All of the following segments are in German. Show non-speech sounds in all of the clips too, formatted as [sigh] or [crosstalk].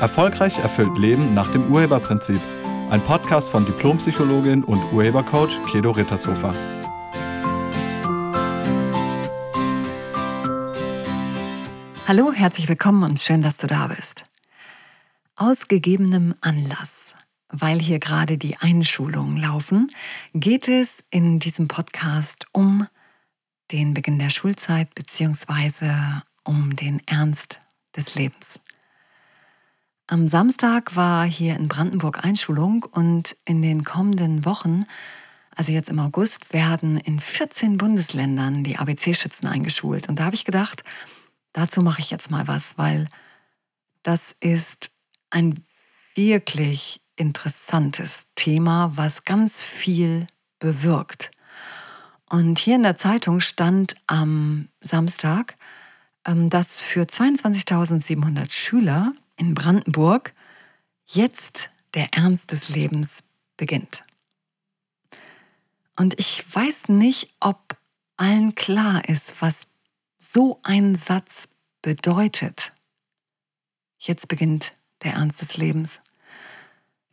Erfolgreich erfüllt Leben nach dem Urheberprinzip. Ein Podcast von Diplompsychologin und Urhebercoach Kedo Rittershofer. Hallo, herzlich willkommen und schön, dass du da bist. Aus gegebenem Anlass, weil hier gerade die Einschulungen laufen, geht es in diesem Podcast um den Beginn der Schulzeit bzw. um den Ernst des Lebens. Am Samstag war hier in Brandenburg Einschulung und in den kommenden Wochen, also jetzt im August, werden in 14 Bundesländern die ABC-Schützen eingeschult. Und da habe ich gedacht, dazu mache ich jetzt mal was, weil das ist ein wirklich interessantes Thema, was ganz viel bewirkt. Und hier in der Zeitung stand am Samstag, ähm, dass für 22.700 Schüler in Brandenburg jetzt der Ernst des Lebens beginnt. Und ich weiß nicht, ob allen klar ist, was so ein Satz bedeutet. Jetzt beginnt der Ernst des Lebens.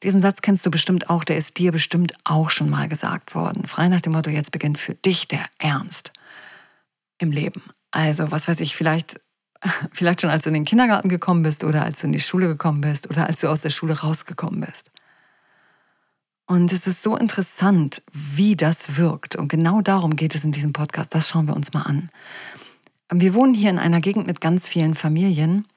Diesen Satz kennst du bestimmt auch, der ist dir bestimmt auch schon mal gesagt worden. Frei nach dem Motto, jetzt beginnt für dich der Ernst im Leben. Also, was weiß ich, vielleicht [laughs] Vielleicht schon, als du in den Kindergarten gekommen bist oder als du in die Schule gekommen bist oder als du aus der Schule rausgekommen bist. Und es ist so interessant, wie das wirkt. Und genau darum geht es in diesem Podcast. Das schauen wir uns mal an. Wir wohnen hier in einer Gegend mit ganz vielen Familien.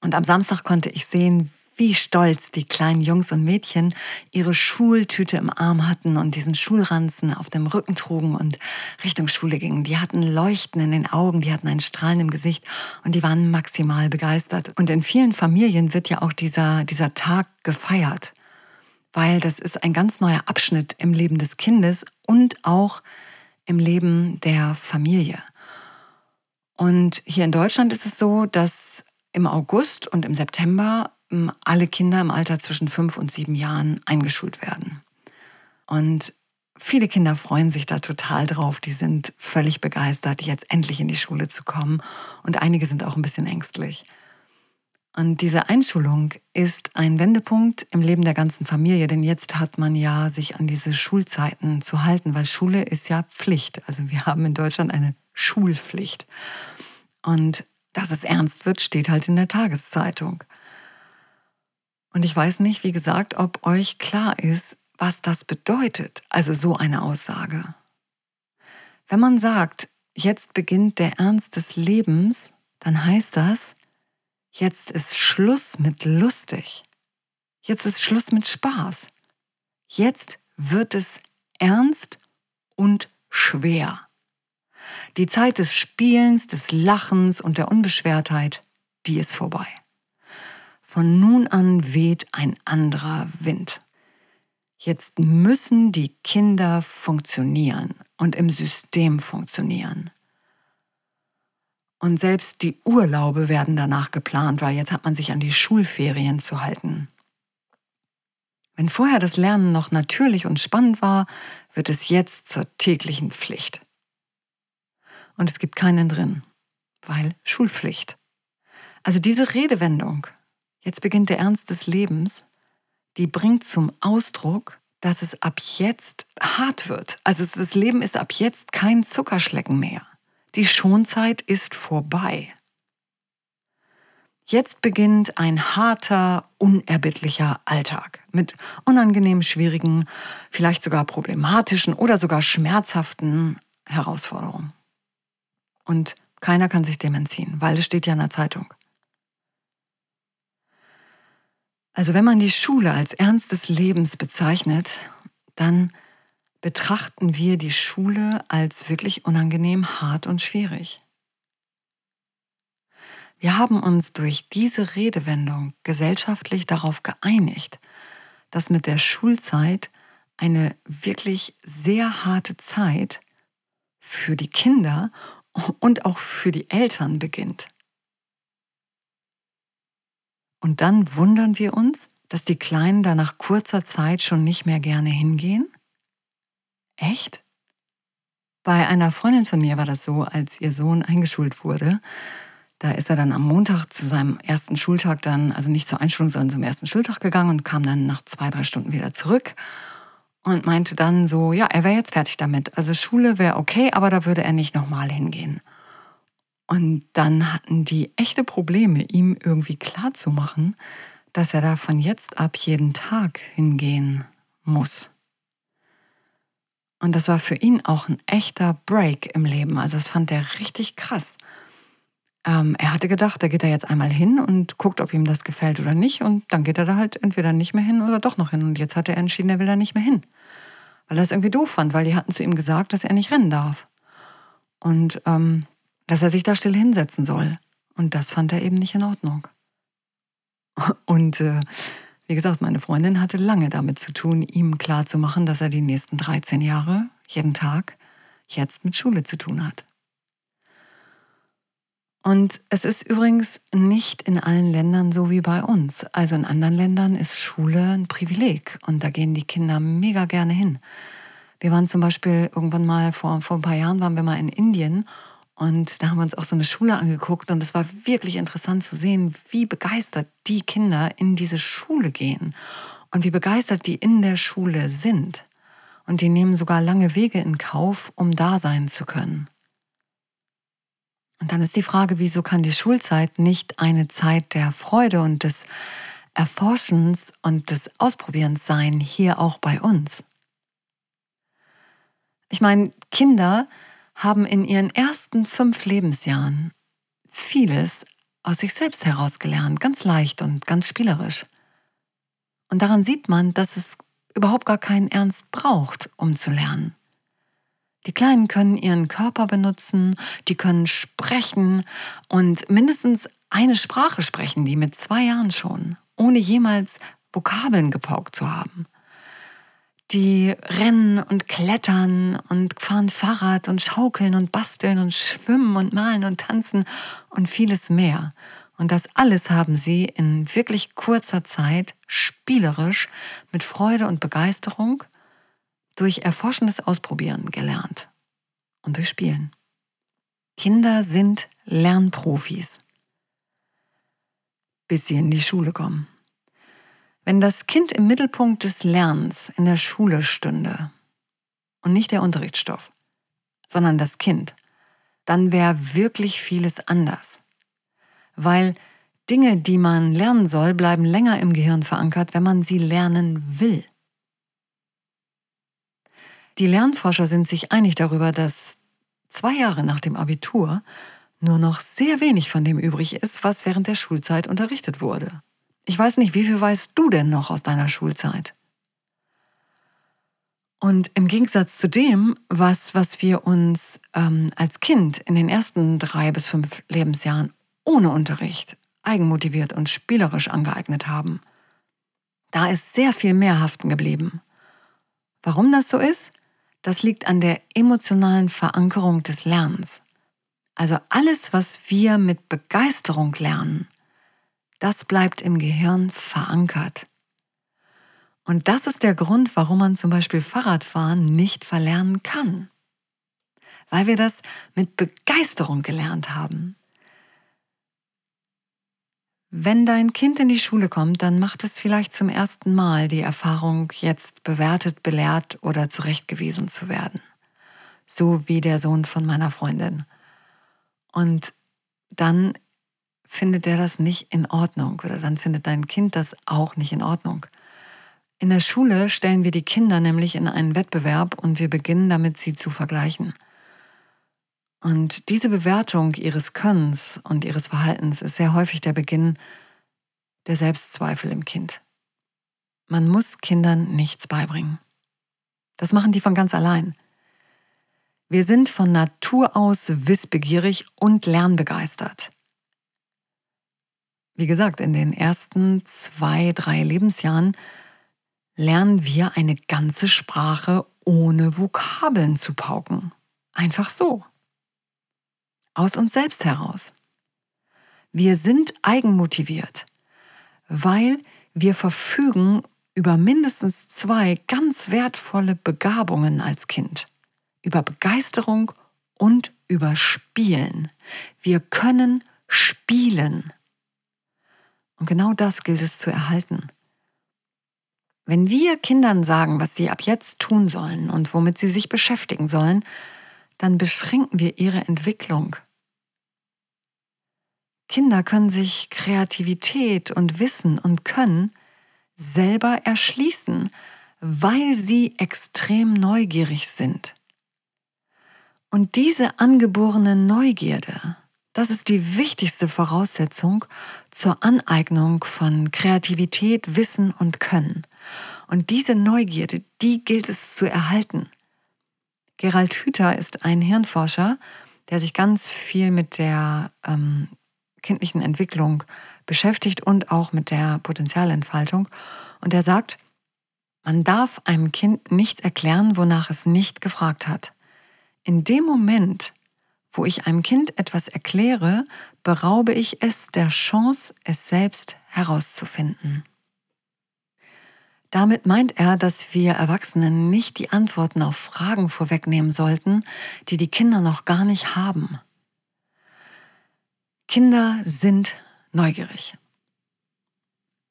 Und am Samstag konnte ich sehen, wie stolz die kleinen Jungs und Mädchen ihre Schultüte im Arm hatten und diesen Schulranzen auf dem Rücken trugen und Richtung Schule gingen. Die hatten Leuchten in den Augen, die hatten ein Strahlen im Gesicht und die waren maximal begeistert. Und in vielen Familien wird ja auch dieser, dieser Tag gefeiert, weil das ist ein ganz neuer Abschnitt im Leben des Kindes und auch im Leben der Familie. Und hier in Deutschland ist es so, dass im August und im September alle Kinder im Alter zwischen fünf und sieben Jahren eingeschult werden. Und viele Kinder freuen sich da total drauf. Die sind völlig begeistert, jetzt endlich in die Schule zu kommen. Und einige sind auch ein bisschen ängstlich. Und diese Einschulung ist ein Wendepunkt im Leben der ganzen Familie, denn jetzt hat man ja sich an diese Schulzeiten zu halten, weil Schule ist ja Pflicht. Also wir haben in Deutschland eine Schulpflicht. Und dass es ernst wird, steht halt in der Tageszeitung. Und ich weiß nicht, wie gesagt, ob euch klar ist, was das bedeutet, also so eine Aussage. Wenn man sagt, jetzt beginnt der Ernst des Lebens, dann heißt das, jetzt ist Schluss mit lustig. Jetzt ist Schluss mit Spaß. Jetzt wird es ernst und schwer. Die Zeit des Spielens, des Lachens und der Unbeschwertheit, die ist vorbei. Von nun an weht ein anderer Wind. Jetzt müssen die Kinder funktionieren und im System funktionieren. Und selbst die Urlaube werden danach geplant, weil jetzt hat man sich an die Schulferien zu halten. Wenn vorher das Lernen noch natürlich und spannend war, wird es jetzt zur täglichen Pflicht. Und es gibt keinen drin, weil Schulpflicht. Also diese Redewendung, jetzt beginnt der Ernst des Lebens, die bringt zum Ausdruck, dass es ab jetzt hart wird. Also das Leben ist ab jetzt kein Zuckerschlecken mehr. Die Schonzeit ist vorbei. Jetzt beginnt ein harter, unerbittlicher Alltag mit unangenehm schwierigen, vielleicht sogar problematischen oder sogar schmerzhaften Herausforderungen. Und keiner kann sich dem entziehen, weil es steht ja in der Zeitung. Also wenn man die Schule als Ernst des Lebens bezeichnet, dann betrachten wir die Schule als wirklich unangenehm, hart und schwierig. Wir haben uns durch diese Redewendung gesellschaftlich darauf geeinigt, dass mit der Schulzeit eine wirklich sehr harte Zeit für die Kinder und auch für die Eltern beginnt. Und dann wundern wir uns, dass die Kleinen da nach kurzer Zeit schon nicht mehr gerne hingehen? Echt? Bei einer Freundin von mir war das so, als ihr Sohn eingeschult wurde. Da ist er dann am Montag zu seinem ersten Schultag dann, also nicht zur Einschulung, sondern zum ersten Schultag gegangen und kam dann nach zwei, drei Stunden wieder zurück und meinte dann so, ja, er wäre jetzt fertig damit. Also Schule wäre okay, aber da würde er nicht nochmal hingehen. Und dann hatten die echte Probleme, ihm irgendwie klarzumachen, dass er da von jetzt ab jeden Tag hingehen muss. Und das war für ihn auch ein echter Break im Leben. Also das fand er richtig krass. Ähm, er hatte gedacht, da geht er jetzt einmal hin und guckt, ob ihm das gefällt oder nicht. Und dann geht er da halt entweder nicht mehr hin oder doch noch hin. Und jetzt hat er entschieden, er will da nicht mehr hin. Weil er es irgendwie doof fand, weil die hatten zu ihm gesagt, dass er nicht rennen darf. Und ähm, dass er sich da still hinsetzen soll. Und das fand er eben nicht in Ordnung. [laughs] Und äh, wie gesagt, meine Freundin hatte lange damit zu tun, ihm klarzumachen, dass er die nächsten 13 Jahre, jeden Tag, jetzt mit Schule zu tun hat. Und es ist übrigens nicht in allen Ländern so wie bei uns. Also in anderen Ländern ist Schule ein Privileg und da gehen die Kinder mega gerne hin. Wir waren zum Beispiel irgendwann mal vor, vor ein paar Jahren waren wir mal in Indien und da haben wir uns auch so eine Schule angeguckt und es war wirklich interessant zu sehen, wie begeistert die Kinder in diese Schule gehen und wie begeistert die in der Schule sind. Und die nehmen sogar lange Wege in Kauf, um da sein zu können. Und dann ist die Frage, wieso kann die Schulzeit nicht eine Zeit der Freude und des Erforschens und des Ausprobierens sein, hier auch bei uns? Ich meine, Kinder haben in ihren ersten fünf Lebensjahren vieles aus sich selbst herausgelernt, ganz leicht und ganz spielerisch. Und daran sieht man, dass es überhaupt gar keinen Ernst braucht, um zu lernen. Die Kleinen können ihren Körper benutzen, die können sprechen und mindestens eine Sprache sprechen, die mit zwei Jahren schon, ohne jemals Vokabeln gepaukt zu haben. Die rennen und klettern und fahren Fahrrad und schaukeln und basteln und schwimmen und malen und tanzen und vieles mehr. Und das alles haben sie in wirklich kurzer Zeit spielerisch mit Freude und Begeisterung durch erforschendes Ausprobieren gelernt und durch Spielen. Kinder sind Lernprofis, bis sie in die Schule kommen. Wenn das Kind im Mittelpunkt des Lernens in der Schule stünde und nicht der Unterrichtsstoff, sondern das Kind, dann wäre wirklich vieles anders. Weil Dinge, die man lernen soll, bleiben länger im Gehirn verankert, wenn man sie lernen will. Die Lernforscher sind sich einig darüber, dass zwei Jahre nach dem Abitur nur noch sehr wenig von dem übrig ist, was während der Schulzeit unterrichtet wurde. Ich weiß nicht, wie viel weißt du denn noch aus deiner Schulzeit? Und im Gegensatz zu dem, was, was wir uns ähm, als Kind in den ersten drei bis fünf Lebensjahren ohne Unterricht eigenmotiviert und spielerisch angeeignet haben, da ist sehr viel mehr haften geblieben. Warum das so ist? Das liegt an der emotionalen Verankerung des Lernens. Also alles, was wir mit Begeisterung lernen, das bleibt im Gehirn verankert. Und das ist der Grund, warum man zum Beispiel Fahrradfahren nicht verlernen kann. Weil wir das mit Begeisterung gelernt haben. Wenn dein Kind in die Schule kommt, dann macht es vielleicht zum ersten Mal die Erfahrung, jetzt bewertet, belehrt oder zurechtgewiesen zu werden. So wie der Sohn von meiner Freundin. Und dann findet er das nicht in Ordnung oder dann findet dein Kind das auch nicht in Ordnung. In der Schule stellen wir die Kinder nämlich in einen Wettbewerb und wir beginnen damit, sie zu vergleichen. Und diese Bewertung ihres Könnens und ihres Verhaltens ist sehr häufig der Beginn der Selbstzweifel im Kind. Man muss Kindern nichts beibringen. Das machen die von ganz allein. Wir sind von Natur aus wissbegierig und lernbegeistert. Wie gesagt, in den ersten zwei, drei Lebensjahren lernen wir eine ganze Sprache ohne Vokabeln zu pauken. Einfach so aus uns selbst heraus. Wir sind eigenmotiviert, weil wir verfügen über mindestens zwei ganz wertvolle Begabungen als Kind. Über Begeisterung und über Spielen. Wir können spielen. Und genau das gilt es zu erhalten. Wenn wir Kindern sagen, was sie ab jetzt tun sollen und womit sie sich beschäftigen sollen, dann beschränken wir ihre Entwicklung. Kinder können sich Kreativität und Wissen und Können selber erschließen, weil sie extrem neugierig sind. Und diese angeborene Neugierde, das ist die wichtigste Voraussetzung zur Aneignung von Kreativität, Wissen und Können. Und diese Neugierde, die gilt es zu erhalten. Gerald Hüther ist ein Hirnforscher, der sich ganz viel mit der ähm, kindlichen Entwicklung beschäftigt und auch mit der Potenzialentfaltung. Und er sagt, man darf einem Kind nichts erklären, wonach es nicht gefragt hat. In dem Moment, wo ich einem Kind etwas erkläre, beraube ich es der Chance, es selbst herauszufinden. Damit meint er, dass wir Erwachsenen nicht die Antworten auf Fragen vorwegnehmen sollten, die die Kinder noch gar nicht haben. Kinder sind neugierig.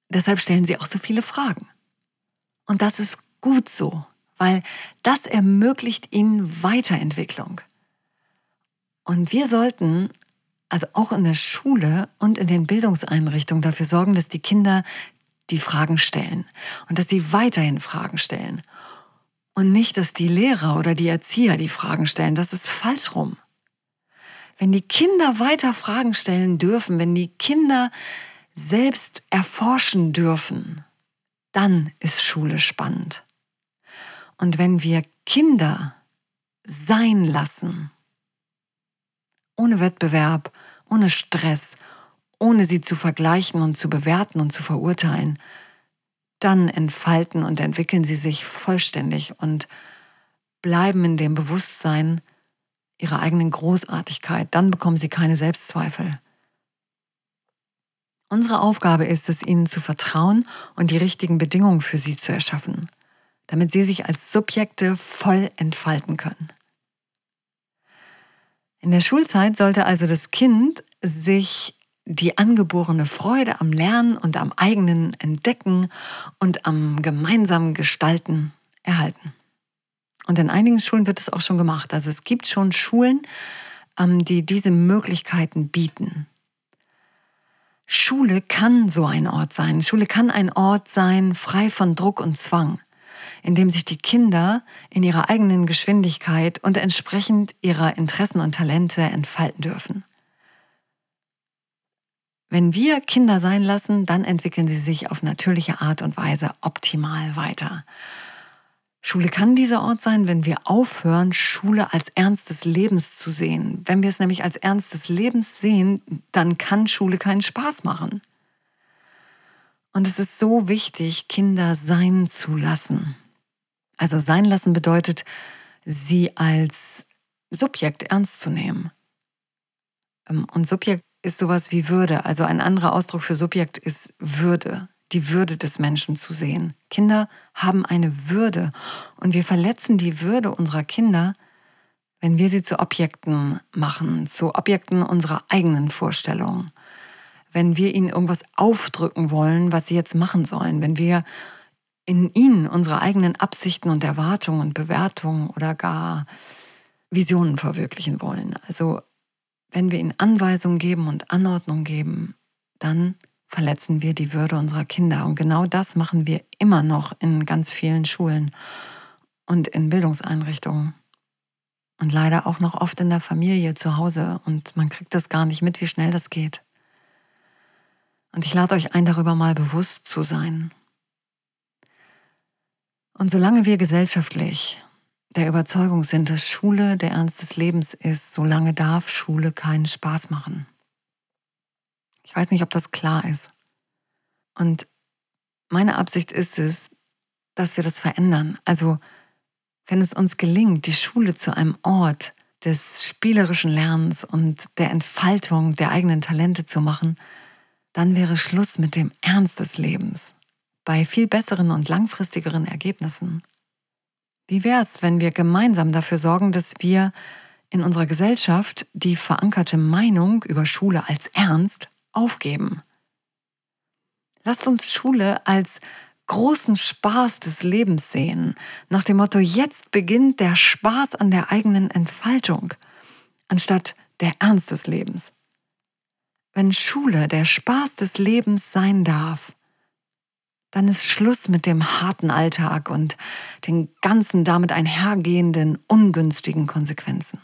Deshalb stellen sie auch so viele Fragen. Und das ist gut so, weil das ermöglicht ihnen Weiterentwicklung. Und wir sollten also auch in der Schule und in den Bildungseinrichtungen dafür sorgen, dass die Kinder die Fragen stellen und dass sie weiterhin Fragen stellen. Und nicht, dass die Lehrer oder die Erzieher die Fragen stellen. Das ist falsch rum. Wenn die Kinder weiter Fragen stellen dürfen, wenn die Kinder selbst erforschen dürfen, dann ist Schule spannend. Und wenn wir Kinder sein lassen, ohne Wettbewerb, ohne Stress, ohne sie zu vergleichen und zu bewerten und zu verurteilen, dann entfalten und entwickeln sie sich vollständig und bleiben in dem Bewusstsein ihrer eigenen Großartigkeit. Dann bekommen sie keine Selbstzweifel. Unsere Aufgabe ist es, ihnen zu vertrauen und die richtigen Bedingungen für sie zu erschaffen, damit sie sich als Subjekte voll entfalten können. In der Schulzeit sollte also das Kind sich die angeborene Freude am Lernen und am eigenen Entdecken und am gemeinsamen Gestalten erhalten. Und in einigen Schulen wird es auch schon gemacht. Also es gibt schon Schulen, ähm, die diese Möglichkeiten bieten. Schule kann so ein Ort sein. Schule kann ein Ort sein, frei von Druck und Zwang, in dem sich die Kinder in ihrer eigenen Geschwindigkeit und entsprechend ihrer Interessen und Talente entfalten dürfen. Wenn wir Kinder sein lassen, dann entwickeln sie sich auf natürliche Art und Weise optimal weiter. Schule kann dieser Ort sein, wenn wir aufhören, Schule als Ernst des Lebens zu sehen. Wenn wir es nämlich als Ernst des Lebens sehen, dann kann Schule keinen Spaß machen. Und es ist so wichtig, Kinder sein zu lassen. Also sein lassen bedeutet, sie als Subjekt ernst zu nehmen. Ähm, und Subjekt ist sowas wie Würde. Also ein anderer Ausdruck für Subjekt ist Würde die Würde des Menschen zu sehen. Kinder haben eine Würde und wir verletzen die Würde unserer Kinder, wenn wir sie zu Objekten machen, zu Objekten unserer eigenen Vorstellungen. Wenn wir ihnen irgendwas aufdrücken wollen, was sie jetzt machen sollen, wenn wir in ihnen unsere eigenen Absichten und Erwartungen und Bewertungen oder gar Visionen verwirklichen wollen. Also wenn wir ihnen Anweisungen geben und Anordnungen geben, dann verletzen wir die Würde unserer Kinder. Und genau das machen wir immer noch in ganz vielen Schulen und in Bildungseinrichtungen. Und leider auch noch oft in der Familie zu Hause. Und man kriegt das gar nicht mit, wie schnell das geht. Und ich lade euch ein, darüber mal bewusst zu sein. Und solange wir gesellschaftlich der Überzeugung sind, dass Schule der Ernst des Lebens ist, solange darf Schule keinen Spaß machen. Ich weiß nicht, ob das klar ist. Und meine Absicht ist es, dass wir das verändern. Also, wenn es uns gelingt, die Schule zu einem Ort des spielerischen Lernens und der Entfaltung der eigenen Talente zu machen, dann wäre Schluss mit dem Ernst des Lebens bei viel besseren und langfristigeren Ergebnissen. Wie wäre es, wenn wir gemeinsam dafür sorgen, dass wir in unserer Gesellschaft die verankerte Meinung über Schule als ernst aufgeben. Lasst uns Schule als großen Spaß des Lebens sehen, nach dem Motto, jetzt beginnt der Spaß an der eigenen Entfaltung, anstatt der Ernst des Lebens. Wenn Schule der Spaß des Lebens sein darf, dann ist Schluss mit dem harten Alltag und den ganzen damit einhergehenden ungünstigen Konsequenzen.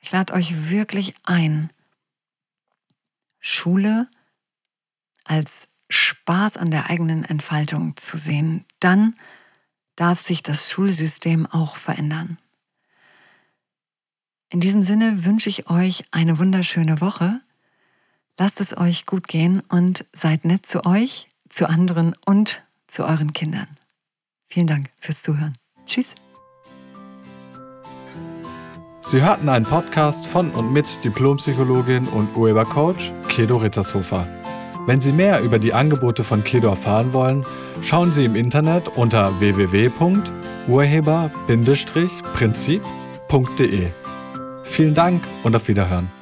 Ich lade euch wirklich ein, Schule als Spaß an der eigenen Entfaltung zu sehen. Dann darf sich das Schulsystem auch verändern. In diesem Sinne wünsche ich euch eine wunderschöne Woche. Lasst es euch gut gehen und seid nett zu euch, zu anderen und zu euren Kindern. Vielen Dank fürs Zuhören. Tschüss. Sie hörten einen Podcast von und mit Diplompsychologin und Urhebercoach Kedo Rittershofer. Wenn Sie mehr über die Angebote von Kedo erfahren wollen, schauen Sie im Internet unter www.urheber-prinzip.de. Vielen Dank und auf Wiederhören.